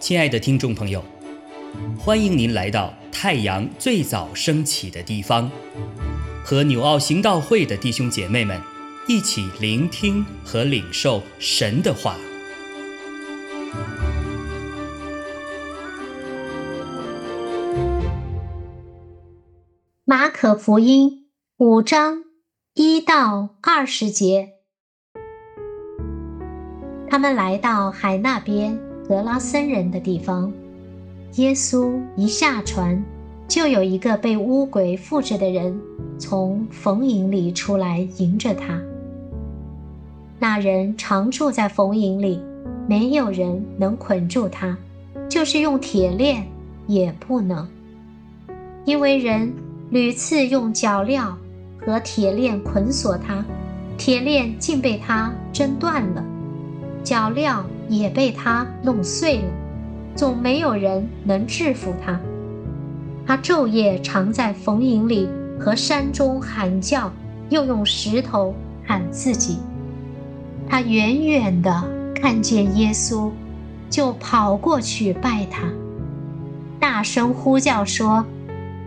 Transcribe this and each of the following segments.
亲爱的听众朋友，欢迎您来到太阳最早升起的地方，和纽奥行道会的弟兄姐妹们一起聆听和领受神的话。马可福音五章一到二十节，他们来到海那边。格拉森人的地方，耶稣一下船，就有一个被乌鬼附着的人从坟茔里出来迎着他。那人常住在坟茔里，没有人能捆住他，就是用铁链也不能，因为人屡次用脚镣和铁链捆锁他，铁链竟被他挣断了，脚镣。也被他弄碎了，总没有人能制服他。他昼夜常在坟茔里和山中喊叫，又用石头喊自己。他远远的看见耶稣，就跑过去拜他，大声呼叫说：“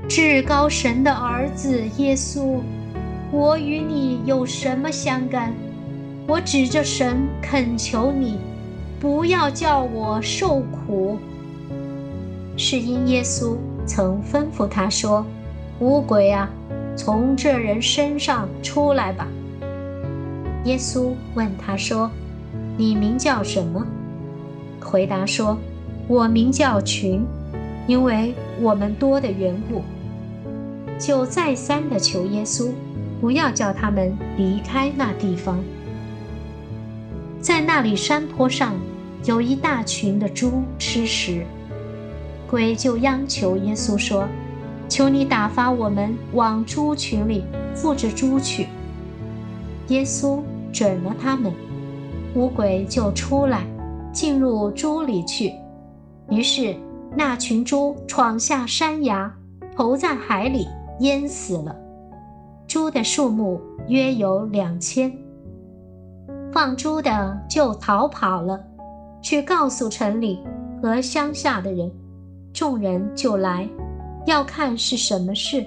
至高神的儿子耶稣，我与你有什么相干？我指着神恳求你。”不要叫我受苦，是因耶稣曾吩咐他说：“乌鬼啊，从这人身上出来吧。”耶稣问他说：“你名叫什么？”回答说：“我名叫群，因为我们多的缘故。”就再三的求耶稣，不要叫他们离开那地方，在那里山坡上。有一大群的猪吃食，鬼就央求耶稣说：“求你打发我们往猪群里附着猪去。”耶稣准了他们，乌鬼就出来进入猪里去。于是那群猪闯下山崖，投在海里，淹死了。猪的数目约有两千。放猪的就逃跑了。去告诉城里和乡下的人，众人就来，要看是什么事。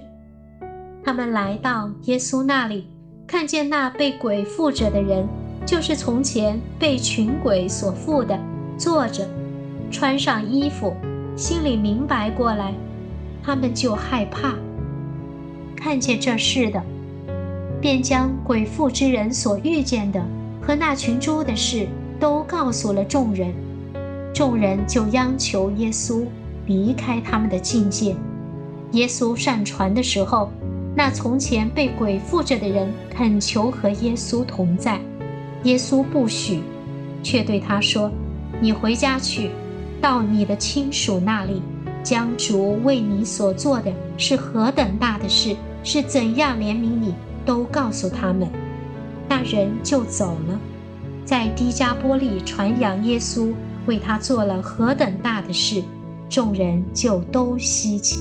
他们来到耶稣那里，看见那被鬼附着的人，就是从前被群鬼所附的，坐着，穿上衣服，心里明白过来，他们就害怕。看见这事的，便将鬼附之人所遇见的和那群猪的事。都告诉了众人，众人就央求耶稣离开他们的境界。耶稣上船的时候，那从前被鬼附着的人恳求和耶稣同在，耶稣不许，却对他说：“你回家去，到你的亲属那里，将主为你所做的是何等大的事，是怎样怜悯你，都告诉他们。”那人就走了。在低加波利传扬耶稣为他做了何等大的事，众人就都稀奇。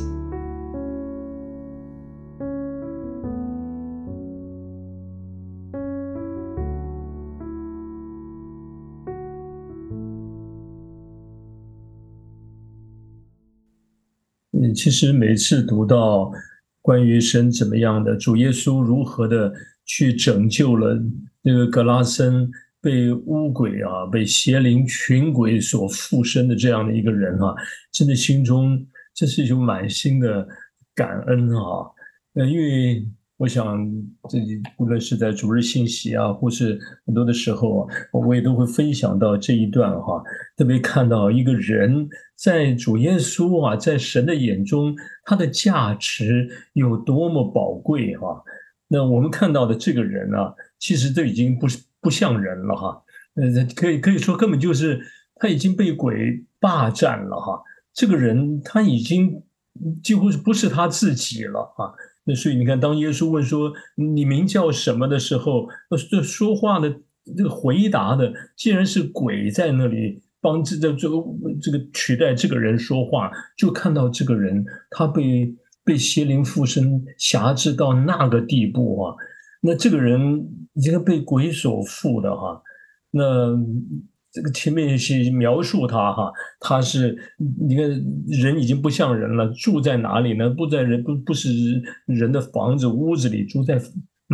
嗯，其实每次读到关于神怎么样的，主耶稣如何的去拯救了那个格拉森。被巫鬼啊，被邪灵群鬼所附身的这样的一个人啊，真的心中这是一种满心的感恩啊。呃，因为我想自己无论是在主日信息啊，或是很多的时候啊，我也都会分享到这一段哈。特别看到一个人在主耶稣啊，在神的眼中，他的价值有多么宝贵哈。那我们看到的这个人啊，其实都已经不是。不像人了哈，呃，可以可以说根本就是他已经被鬼霸占了哈。这个人他已经几乎是不是他自己了啊？那所以你看，当耶稣问说你名叫什么的时候，这说话的这个回答的，既然是鬼在那里帮这这这个这个取代这个人说话，就看到这个人他被被邪灵附身辖制到那个地步啊。那这个人已经被鬼所附的哈，那这个前面一些描述他哈，他是你看人已经不像人了，住在哪里呢？不在人不不是人的房子屋子里，住在。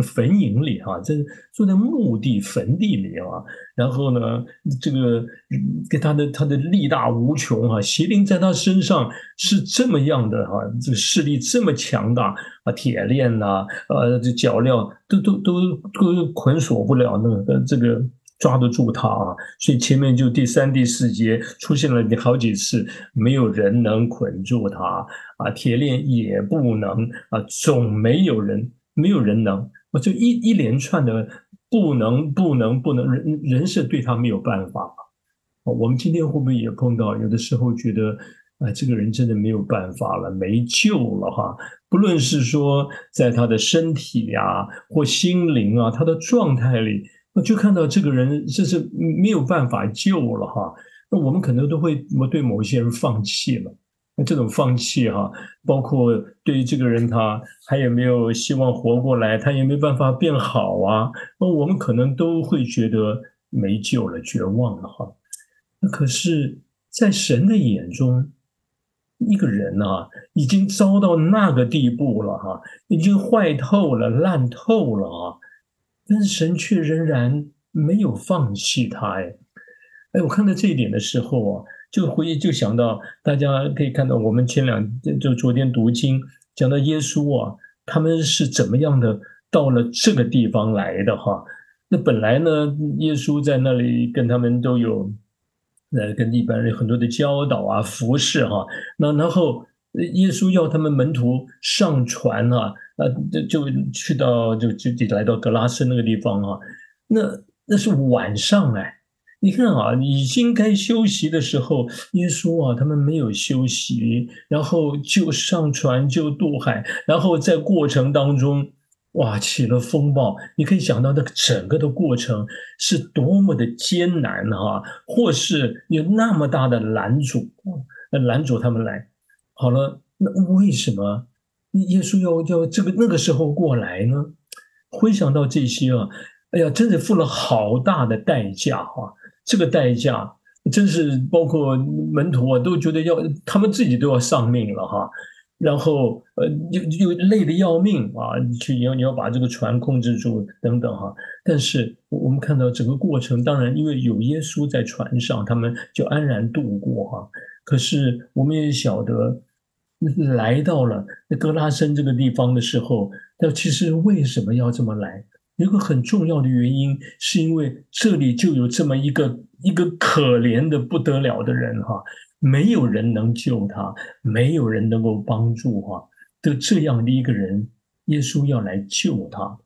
坟茔里哈，这住在墓地坟地里啊，然后呢，这个跟他的他的力大无穷哈，邪灵在他身上是这么样的哈，这个势力这么强大啊，铁链呐，呃，这脚镣都都都都捆锁不了那个这个抓得住他啊，所以前面就第三第四节出现了好几次，没有人能捆住他啊，铁链也不能啊，总没有人没有人能。我就一一连串的不能不能不能人人是对他没有办法我们今天会不会也碰到有的时候觉得啊这个人真的没有办法了没救了哈？不论是说在他的身体呀或心灵啊他的状态里，我就看到这个人这是没有办法救了哈。那我们可能都会对某些人放弃了。那这种放弃哈，包括对于这个人他还有没有希望活过来，他也没办法变好啊，那我们可能都会觉得没救了，绝望了哈。那可是，在神的眼中，一个人啊，已经糟到那个地步了哈，已经坏透了、烂透了啊，但是神却仍然没有放弃他哎。哎，我看到这一点的时候啊。就回忆就想到，大家可以看到，我们前两就昨天读经讲到耶稣啊，他们是怎么样的到了这个地方来的哈？那本来呢，耶稣在那里跟他们都有，呃，跟一般人很多的教导啊、服侍哈。那然后耶稣要他们门徒上船啊，呃，就就去到就就得来到格拉斯那个地方啊。那那是晚上哎。你看啊，已经该休息的时候，耶稣啊，他们没有休息，然后就上船就渡海，然后在过程当中，哇，起了风暴。你可以想到那个整个的过程是多么的艰难哈，或是有那么大的拦阻，拦阻他们来。好了，那为什么耶稣要要这个那个时候过来呢？回想到这些啊，哎呀，真的付了好大的代价哈。这个代价真是包括门徒啊，都觉得要他们自己都要丧命了哈。然后呃，又又累得要命啊，去你要你要把这个船控制住等等哈。但是我们看到整个过程，当然因为有耶稣在船上，他们就安然度过哈。可是我们也晓得，来到了那格拉森这个地方的时候，那其实为什么要这么来？有个很重要的原因，是因为这里就有这么一个一个可怜的不得了的人哈，没有人能救他，没有人能够帮助哈的这样的一个人，耶稣要来救他。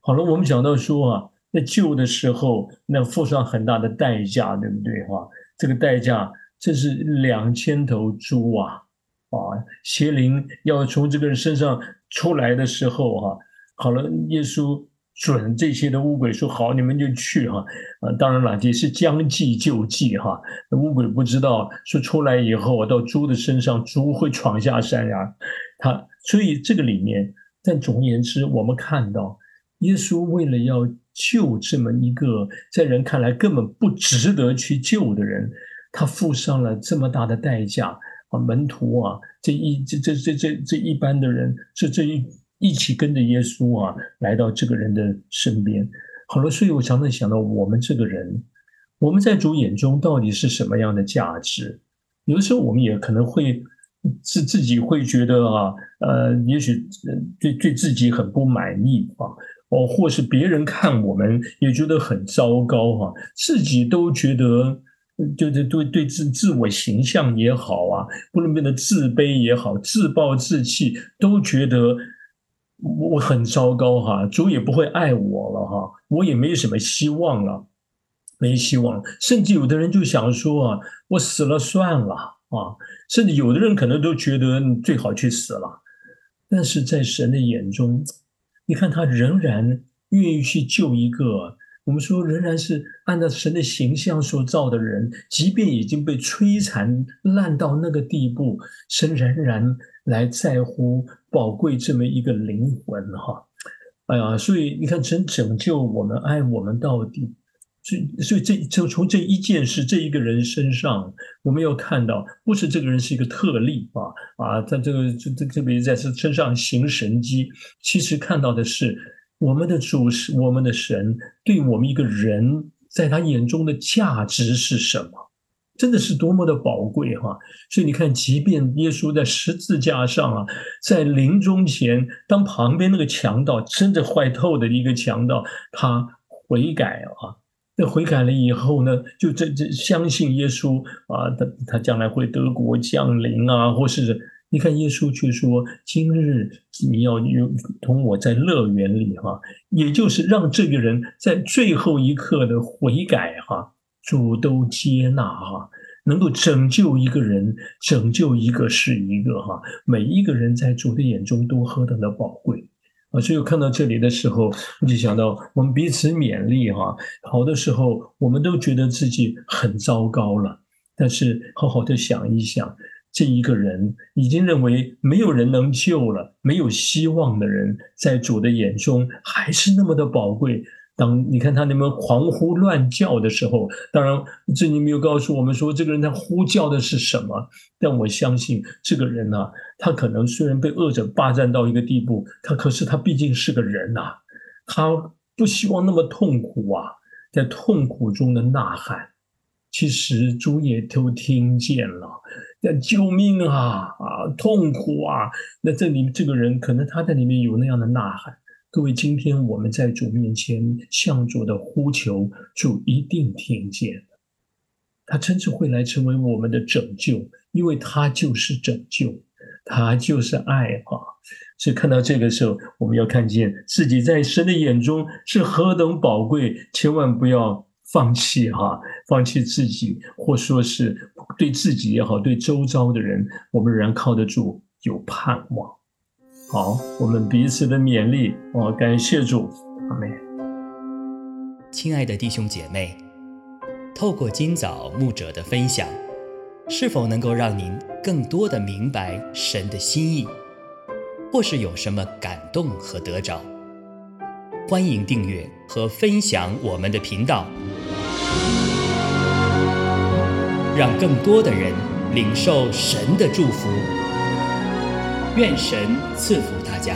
好了，我们讲到说啊，在救的时候，那付上很大的代价，对不对哈？这个代价，这是两千头猪啊啊！邪灵要从这个人身上出来的时候哈，好了，耶稣。准这些的乌鬼说好，你们就去哈。啊，当然了，也是将计就计哈。那乌鬼不知道说出来以后，我到猪的身上，猪会闯下山呀。他所以这个里面，但总而言之，我们看到耶稣为了要救这么一个在人看来根本不值得去救的人，他付上了这么大的代价啊。门徒啊，这一这这这这这一般的人，这这一。一起跟着耶稣啊，来到这个人的身边。好了，所以我常常想到，我们这个人，我们在主眼中到底是什么样的价值？有的时候，我们也可能会自自己会觉得啊，呃，也许对对自己很不满意啊，哦，或是别人看我们也觉得很糟糕哈，自己都觉得，对对对对自自我形象也好啊，不能变得自卑也好，自暴自弃，都觉得。我我很糟糕哈，主也不会爱我了哈，我也没什么希望了，没希望。甚至有的人就想说啊，我死了算了啊，甚至有的人可能都觉得你最好去死了。但是在神的眼中，你看他仍然愿意去救一个我们说仍然是按照神的形象所造的人，即便已经被摧残烂到那个地步，神仍然来在乎。宝贵这么一个灵魂哈，哎呀，所以你看，神拯救我们，爱我们到底，所以，所以这就从这一件事、这一个人身上，我们要看到，不是这个人是一个特例啊啊，他这个这这特别在身身上行神迹，其实看到的是我们的主是我们的神，对我们一个人在他眼中的价值是什么？真的是多么的宝贵哈！所以你看，即便耶稣在十字架上啊，在临终前，当旁边那个强盗真的坏透的一个强盗，他悔改啊。那悔改了以后呢，就这这相信耶稣啊，他他将来会得国降临啊，或是你看耶稣却说，今日你要有同我在乐园里哈，也就是让这个人在最后一刻的悔改哈，主都接纳哈，能够拯救一个人，拯救一个是一个哈，每一个人在主的眼中都何等的宝贵。啊，所以我看到这里的时候，我就想到我们彼此勉励哈。好的时候，我们都觉得自己很糟糕了，但是好好的想一想，这一个人已经认为没有人能救了，没有希望的人，在主的眼中还是那么的宝贵。当你看他那么狂呼乱叫的时候，当然这里没有告诉我们说这个人他呼叫的是什么，但我相信这个人呢，他可能虽然被恶者霸占到一个地步，他可是他毕竟是个人呐，他不希望那么痛苦啊，在痛苦中的呐喊，其实主也都听见了，救命啊啊痛苦啊，那这里这个人可能他在里面有那样的呐喊。各位，今天我们在主面前向主的呼求，主一定听见他真正会来成为我们的拯救，因为他就是拯救，他就是爱啊！所以看到这个时候，我们要看见自己在神的眼中是何等宝贵，千万不要放弃哈，放弃自己，或说是对自己也好，对周遭的人，我们仍然靠得住，有盼望。好，我们彼此的勉励哦，感谢主，阿妹。亲爱的弟兄姐妹，透过今早牧者的分享，是否能够让您更多的明白神的心意，或是有什么感动和得着？欢迎订阅和分享我们的频道，让更多的人领受神的祝福。愿神赐福大家。